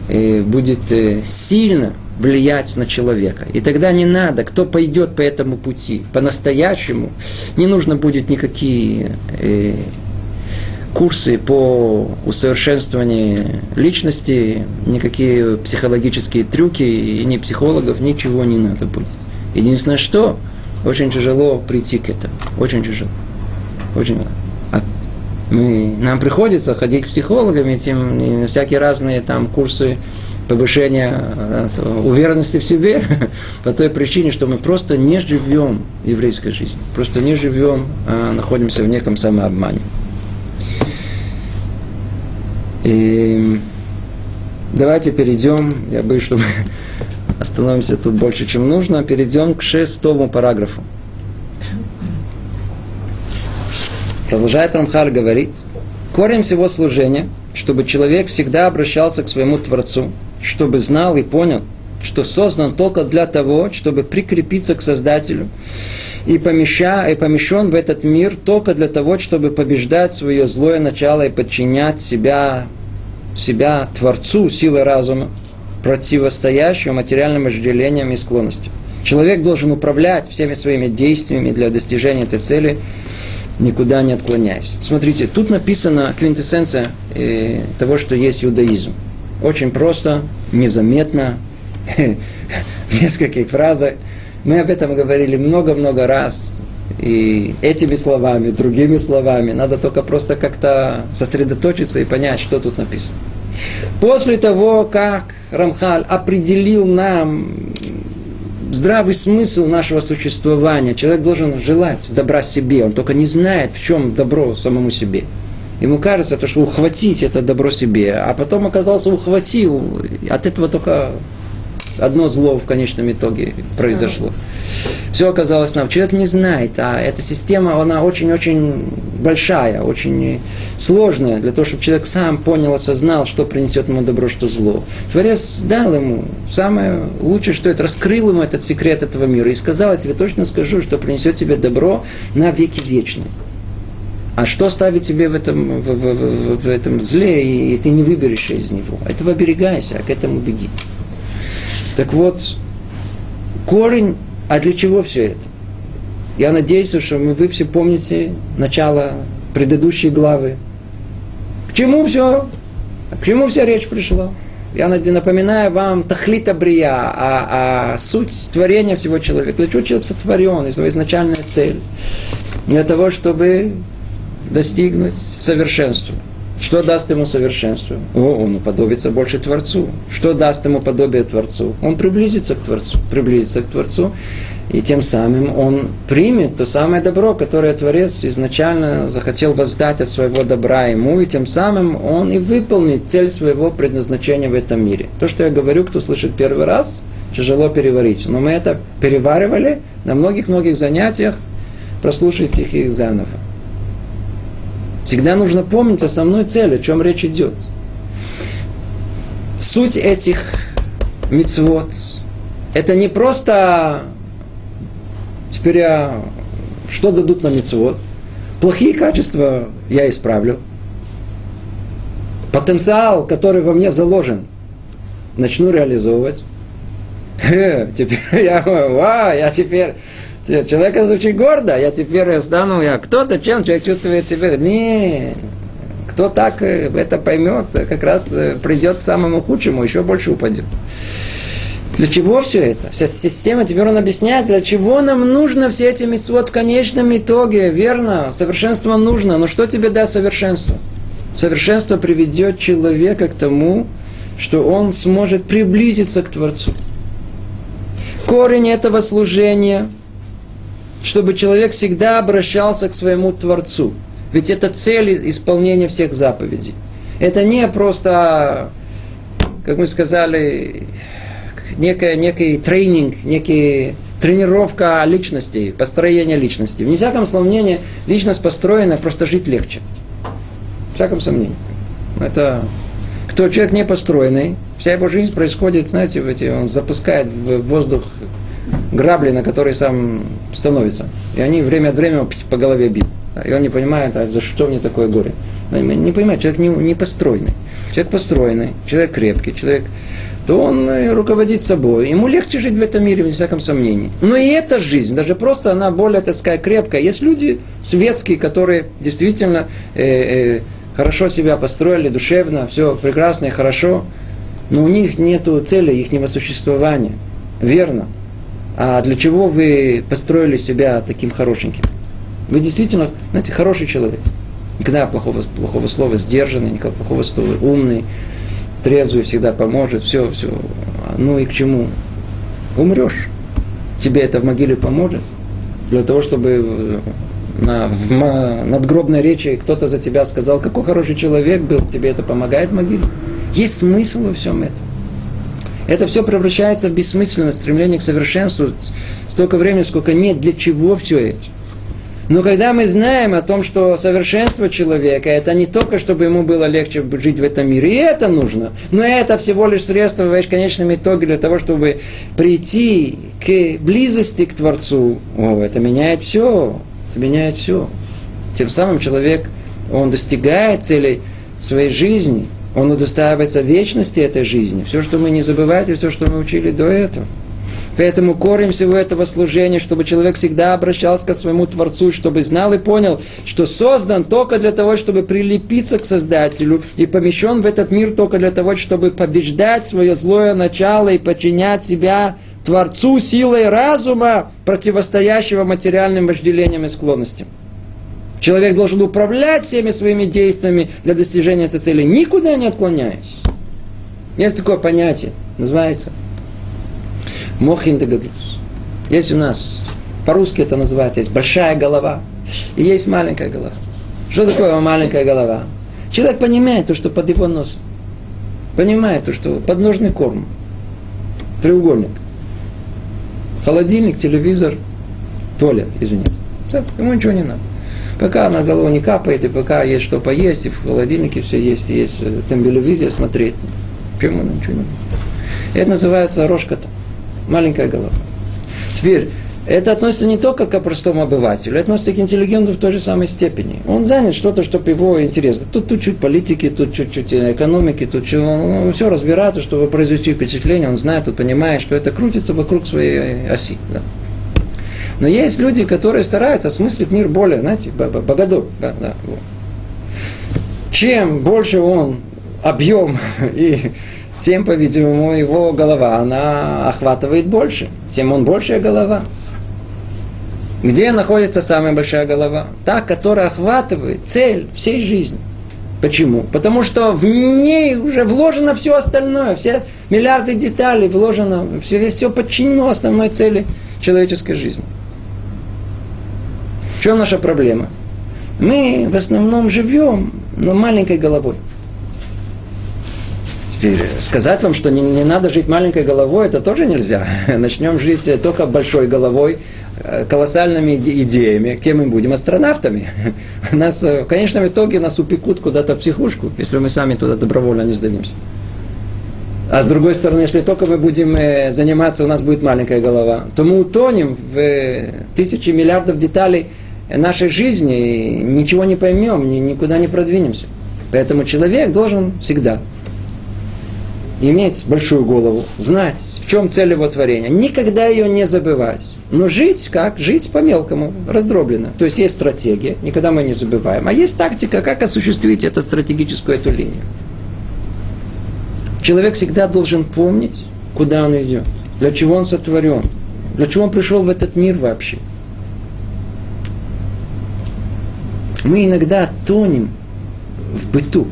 э, будет э, сильно влиять на человека. И тогда не надо, кто пойдет по этому пути, по-настоящему, не нужно будет никакие э, курсы по усовершенствованию личности, никакие психологические трюки и ни психологов, ничего не надо будет. Единственное, что очень тяжело прийти к этому. Очень тяжело. Очень а мы, нам приходится ходить к психологам, этим всякие разные там курсы повышения э, уверенности в себе по той причине, что мы просто не живем еврейской жизнью. Просто не живем, а находимся в неком самообмане. И давайте перейдем, я боюсь, что мы остановимся тут больше, чем нужно, перейдем к шестому параграфу. Продолжает Рамхаль говорить, корень всего служения, чтобы человек всегда обращался к своему Творцу, чтобы знал и понял, что создан только для того, чтобы прикрепиться к Создателю, и, помеща, и помещен в этот мир только для того, чтобы побеждать свое злое начало и подчинять себя, себя Творцу силой разума, противостоящего материальным вожделениям и склонностям. Человек должен управлять всеми своими действиями для достижения этой цели, никуда не отклоняясь. Смотрите, тут написана квинтэссенция э, того, что есть иудаизм. Очень просто, незаметно, в нескольких фразах. Мы об этом говорили много-много раз. И этими словами, другими словами. Надо только просто как-то сосредоточиться и понять, что тут написано. После того, как Рамхаль определил нам здравый смысл нашего существования, человек должен желать добра себе, он только не знает, в чем добро самому себе. Ему кажется, то, что ухватить это добро себе, а потом оказался ухватил, от этого только одно зло в конечном итоге произошло. Все оказалось нам. Человек не знает, а эта система, она очень-очень большая, очень сложная, для того, чтобы человек сам понял, осознал, что принесет ему добро, что зло. Творец дал ему самое лучшее, что это, раскрыл ему этот секрет этого мира и сказал, я тебе точно скажу, что принесет тебе добро на веки вечные. А что ставить тебе в этом, в, в, в, в этом зле, и, и ты не выберешься из него? Этого оберегайся, а к этому беги. Так вот, корень, а для чего все это? Я надеюсь, что вы все помните начало предыдущей главы. К чему все? К чему вся речь пришла? Я напоминаю вам Тахлита Брия, а, а суть творения всего человека. Для чего человек сотворен, его изначальная цель. Для того, чтобы достигнуть совершенства. Что даст ему совершенство? О, он уподобится больше Творцу. Что даст ему подобие Творцу? Он приблизится к Творцу. Приблизится к Творцу. И тем самым он примет то самое добро, которое Творец изначально захотел воздать от своего добра ему, и тем самым он и выполнит цель своего предназначения в этом мире. То, что я говорю, кто слышит первый раз, тяжело переварить. Но мы это переваривали на многих-многих занятиях. Прослушайте их, их заново. Всегда нужно помнить основную цель, о чем речь идет. Суть этих мицвод – это не просто теперь я, что дадут на мицвод. Плохие качества я исправлю. Потенциал, который во мне заложен, начну реализовывать. Теперь я, ва, я теперь Человек очень гордо, я теперь стану, я кто-то, чем человек чувствует себя. Не, кто так э, это поймет, как раз э, придет к самому худшему, еще больше упадет. Для чего все это? Вся система, теперь он объясняет, для чего нам нужно все эти митцвот в конечном итоге. Верно, совершенство нужно, но что тебе даст совершенство? Совершенство приведет человека к тому, что он сможет приблизиться к Творцу. Корень этого служения – чтобы человек всегда обращался к своему Творцу. Ведь это цель исполнения всех заповедей. Это не просто, как мы сказали, некая, некий тренинг, некий тренировка личности, построение личности. В всяком сомнении, личность построена, просто жить легче. В всяком сомнении. Это кто человек не построенный, вся его жизнь происходит, знаете, эти, он запускает в воздух грабли, на которые сам становится. И они время от времени по голове бьют. И он не понимает, а за что мне такое горе. Не понимает, человек не, не построенный. Человек построенный, человек крепкий, человек то он э, руководит собой. Ему легче жить в этом мире, без всяком сомнении. Но и эта жизнь, даже просто она более, так сказать, крепкая. Есть люди светские, которые действительно э, э, хорошо себя построили, душевно, все прекрасно и хорошо, но у них нет цели ихнего существования. Верно. А для чего вы построили себя таким хорошеньким? Вы действительно, знаете, хороший человек. Никогда плохого, плохого слова сдержанный, никогда плохого слова умный, трезвый всегда поможет, все, все. Ну и к чему? Умрешь. Тебе это в могиле поможет. Для того, чтобы на, в надгробной речи кто-то за тебя сказал, какой хороший человек был, тебе это помогает в могиле. Есть смысл во всем этом. Это все превращается в бессмысленное стремление к совершенству столько времени, сколько нет. Для чего все это? Но когда мы знаем о том, что совершенство человека, это не только, чтобы ему было легче жить в этом мире, и это нужно, но это всего лишь средство в конечном итоге для того, чтобы прийти к близости к Творцу, о, это меняет все, это меняет все. Тем самым человек, он достигает целей своей жизни, он удостаивается вечности этой жизни. Все, что мы не забываем, и все, что мы учили до этого. Поэтому корень всего этого служения, чтобы человек всегда обращался к своему Творцу, чтобы знал и понял, что создан только для того, чтобы прилепиться к Создателю и помещен в этот мир только для того, чтобы побеждать свое злое начало и подчинять себя Творцу силой разума, противостоящего материальным вожделениям и склонностям. Человек должен управлять всеми своими действиями для достижения этой цели, никуда не отклоняясь. Есть такое понятие, называется Дегаглюс. Есть у нас, по-русски это называется, есть большая голова и есть маленькая голова. Что такое маленькая голова? Человек понимает то, что под его носом. Понимает то, что подножный корм. Треугольник. Холодильник, телевизор, туалет, извини. Все, ему ничего не надо. Пока на голову не капает, и пока есть что поесть, и в холодильнике все есть, и есть там телевизия смотреть. Почему ничего не надо? Это называется рожка-то маленькая голова. Теперь, это относится не только к простому обывателю, это относится к интеллигенту в той же самой степени. Он занят что-то, чтобы его интересно. Тут чуть-чуть политики, тут чуть-чуть экономики, тут чуть, он все разбирает, чтобы произвести впечатление, он знает, он понимает, что это крутится вокруг своей оси. Да. Но есть люди, которые стараются осмыслить мир более, знаете, богодор. Да, да, вот. Чем больше он объем и тем, по-видимому, его голова, она охватывает больше. Тем он большая голова. Где находится самая большая голова? Та, которая охватывает цель всей жизни. Почему? Потому что в ней уже вложено все остальное, все миллиарды деталей вложено, все, все подчинено основной цели человеческой жизни. Чем наша проблема? Мы в основном живем на маленькой головой. Теперь сказать вам, что не, не надо жить маленькой головой, это тоже нельзя. Начнем жить только большой головой, э, колоссальными идеями. Кем мы будем? Астронавтами. Нас, э, в конечном итоге нас упекут куда-то в психушку, если мы сами туда добровольно не сдадимся. А с другой стороны, если только мы будем э, заниматься, у нас будет маленькая голова, то мы утонем в тысячи миллиардов деталей нашей жизни, ничего не поймем, никуда не продвинемся. Поэтому человек должен всегда иметь большую голову, знать, в чем цель его творения, никогда ее не забывать. Но жить как? Жить по-мелкому, раздробленно. То есть есть стратегия, никогда мы не забываем. А есть тактика, как осуществить эту стратегическую эту линию. Человек всегда должен помнить, куда он идет, для чего он сотворен, для чего он пришел в этот мир вообще. Мы иногда тонем в быту,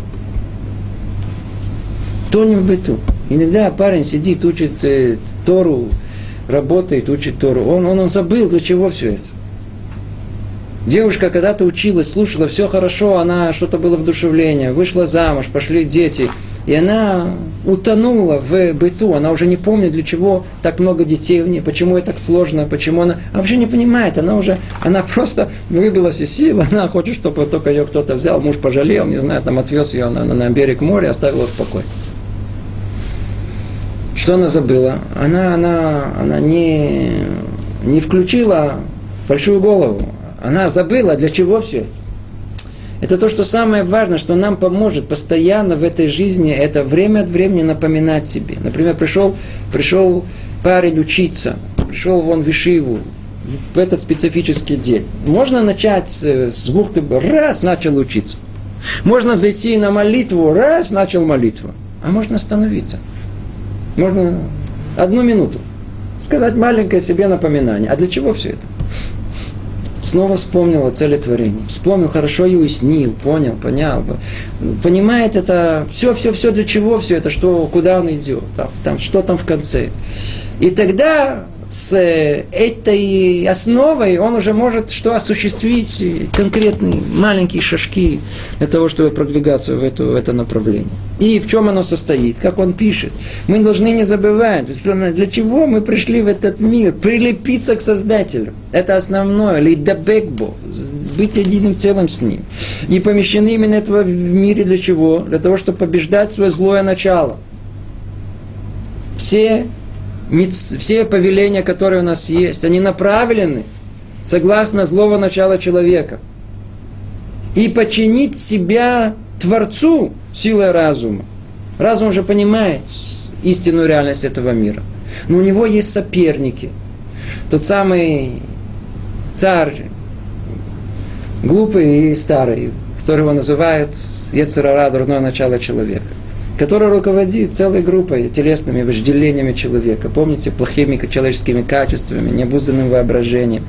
тонем в быту. Иногда парень сидит, учит э, Тору, работает, учит Тору. Он, он, он забыл, для чего все это. Девушка когда-то училась, слушала, все хорошо, она что-то было вдушевление, вышла замуж, пошли дети. И она утонула в быту, она уже не помнит, для чего так много детей в ней, почему это так сложно, почему она... Она вообще не понимает, она уже, она просто выбилась из сил, она хочет, чтобы только ее кто-то взял, муж пожалел, не знаю, там отвез ее на, на, на берег моря, оставил в покое. Что она забыла? Она, она, она не, не включила большую голову. Она забыла, для чего все это. Это то, что самое важное, что нам поможет постоянно в этой жизни, это время от времени напоминать себе. Например, пришел, пришел парень учиться, пришел вон в Ишиву, в этот специфический день. Можно начать с, бухты, раз начал учиться. Можно зайти на молитву, раз, начал молитву. А можно остановиться. Можно одну минуту сказать маленькое себе напоминание. А для чего все это? Снова вспомнил о цели творения. Вспомнил, хорошо и уяснил, понял, понял. Понимает это, все, все, все, для чего все это, что, куда он идет, там, там, что там в конце. И тогда с этой основой он уже может что осуществить конкретные маленькие шажки для того, чтобы продвигаться в, эту, в это направление. И в чем оно состоит, как он пишет. Мы должны не забывать, для чего мы пришли в этот мир, прилепиться к Создателю. Это основное, лидабекбо, быть единым целым с Ним. И помещены именно этого в мире для чего? Для того, чтобы побеждать свое злое начало. Все все повеления, которые у нас есть, они направлены согласно злого начала человека. И подчинить себя Творцу силой разума. Разум уже понимает истинную реальность этого мира. Но у него есть соперники. Тот самый царь, глупый и старый, которого называют Ецерара, дурное начало человека который руководит целой группой телесными вожделениями человека. Помните, плохими человеческими качествами, необузданным воображением.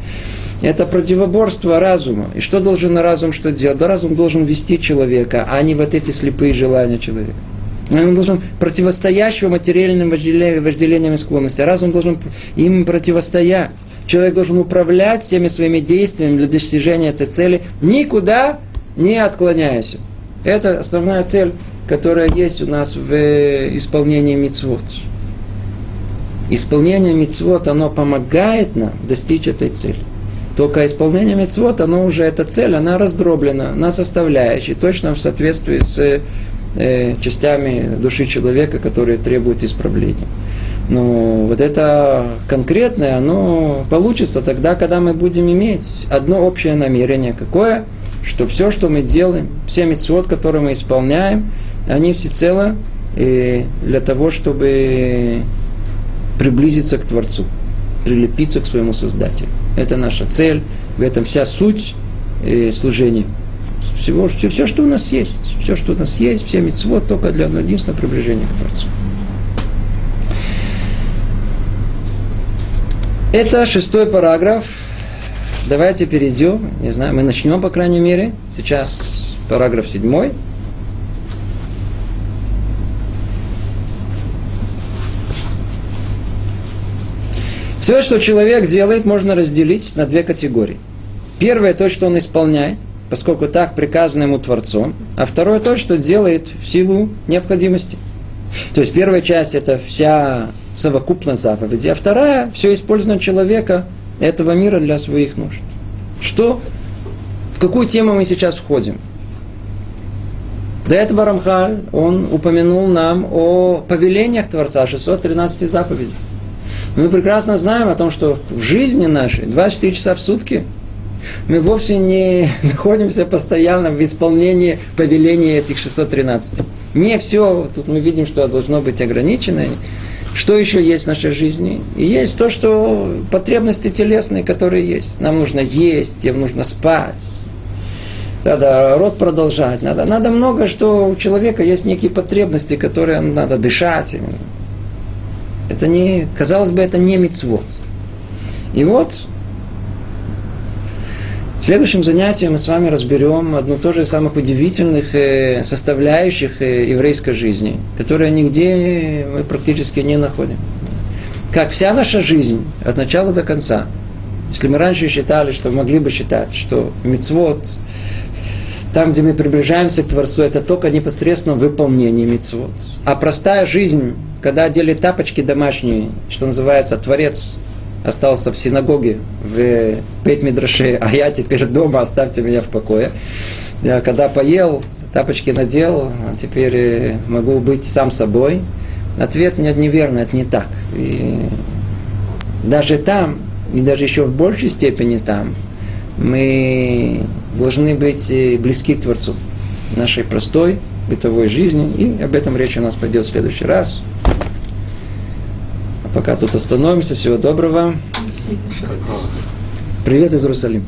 Это противоборство разума. И что должен разум что делать? Да разум должен вести человека, а не вот эти слепые желания человека. Он должен противостоять его материальным вожделениям и склонности. Разум должен им противостоять. Человек должен управлять всеми своими действиями для достижения этой цели, никуда не отклоняясь. Это основная цель которая есть у нас в э, исполнении мицвод. Исполнение мицвод, оно помогает нам достичь этой цели. Только исполнение мицвод, оно уже, эта цель, она раздроблена на составляющие, точно в соответствии с э, частями души человека, которые требуют исправления. Но вот это конкретное, оно получится тогда, когда мы будем иметь одно общее намерение. Какое? Что все, что мы делаем, все мецвод, которые мы исполняем, они всецело э, для того, чтобы приблизиться к Творцу, прилепиться к своему Создателю. Это наша цель, в этом вся суть э, служения. Всего, все, все, что у нас есть, все, что у нас есть, все мецвод только для одного единственного приближения к Творцу. Это шестой параграф. Давайте перейдем, не знаю, мы начнем, по крайней мере. Сейчас параграф седьмой. Все, что человек делает, можно разделить на две категории. Первое то, что он исполняет, поскольку так приказано ему Творцом, а второе то, что делает в силу необходимости. То есть первая часть это вся совокупность заповедей, а вторая все использование человека этого мира для своих нужд. Что? В какую тему мы сейчас входим? До этого Рамхаль, он упомянул нам о повелениях Творца, 613 заповедей. Мы прекрасно знаем о том, что в жизни нашей 24 часа в сутки мы вовсе не находимся постоянно в исполнении повеления этих 613. Не все, тут мы видим, что должно быть ограничено. Что еще есть в нашей жизни? И есть то, что потребности телесные, которые есть. Нам нужно есть, нам нужно спать. Надо рот продолжать. Надо, надо много, что у человека есть некие потребности, которые надо дышать. Это не, казалось бы, это не мицвод. И вот в следующем занятии мы с вами разберем одну тоже из самых удивительных э, составляющих э, еврейской жизни, которая нигде мы практически не находим. Как вся наша жизнь от начала до конца. Если мы раньше считали, что могли бы считать, что мицвод, там, где мы приближаемся к Творцу, это только непосредственно выполнение мицвод. А простая жизнь когда одели тапочки домашние, что называется, Творец остался в синагоге, в пять мидрашей, а я теперь дома, оставьте меня в покое. Я когда поел, тапочки надел, а теперь э, могу быть сам собой. Ответ нет, неверно, это не так. И даже там, и даже еще в большей степени там, мы должны быть э, близки к Творцу нашей простой бытовой жизни. И об этом речь у нас пойдет в следующий раз. А пока тут остановимся. Всего доброго. Привет из Иерусалима.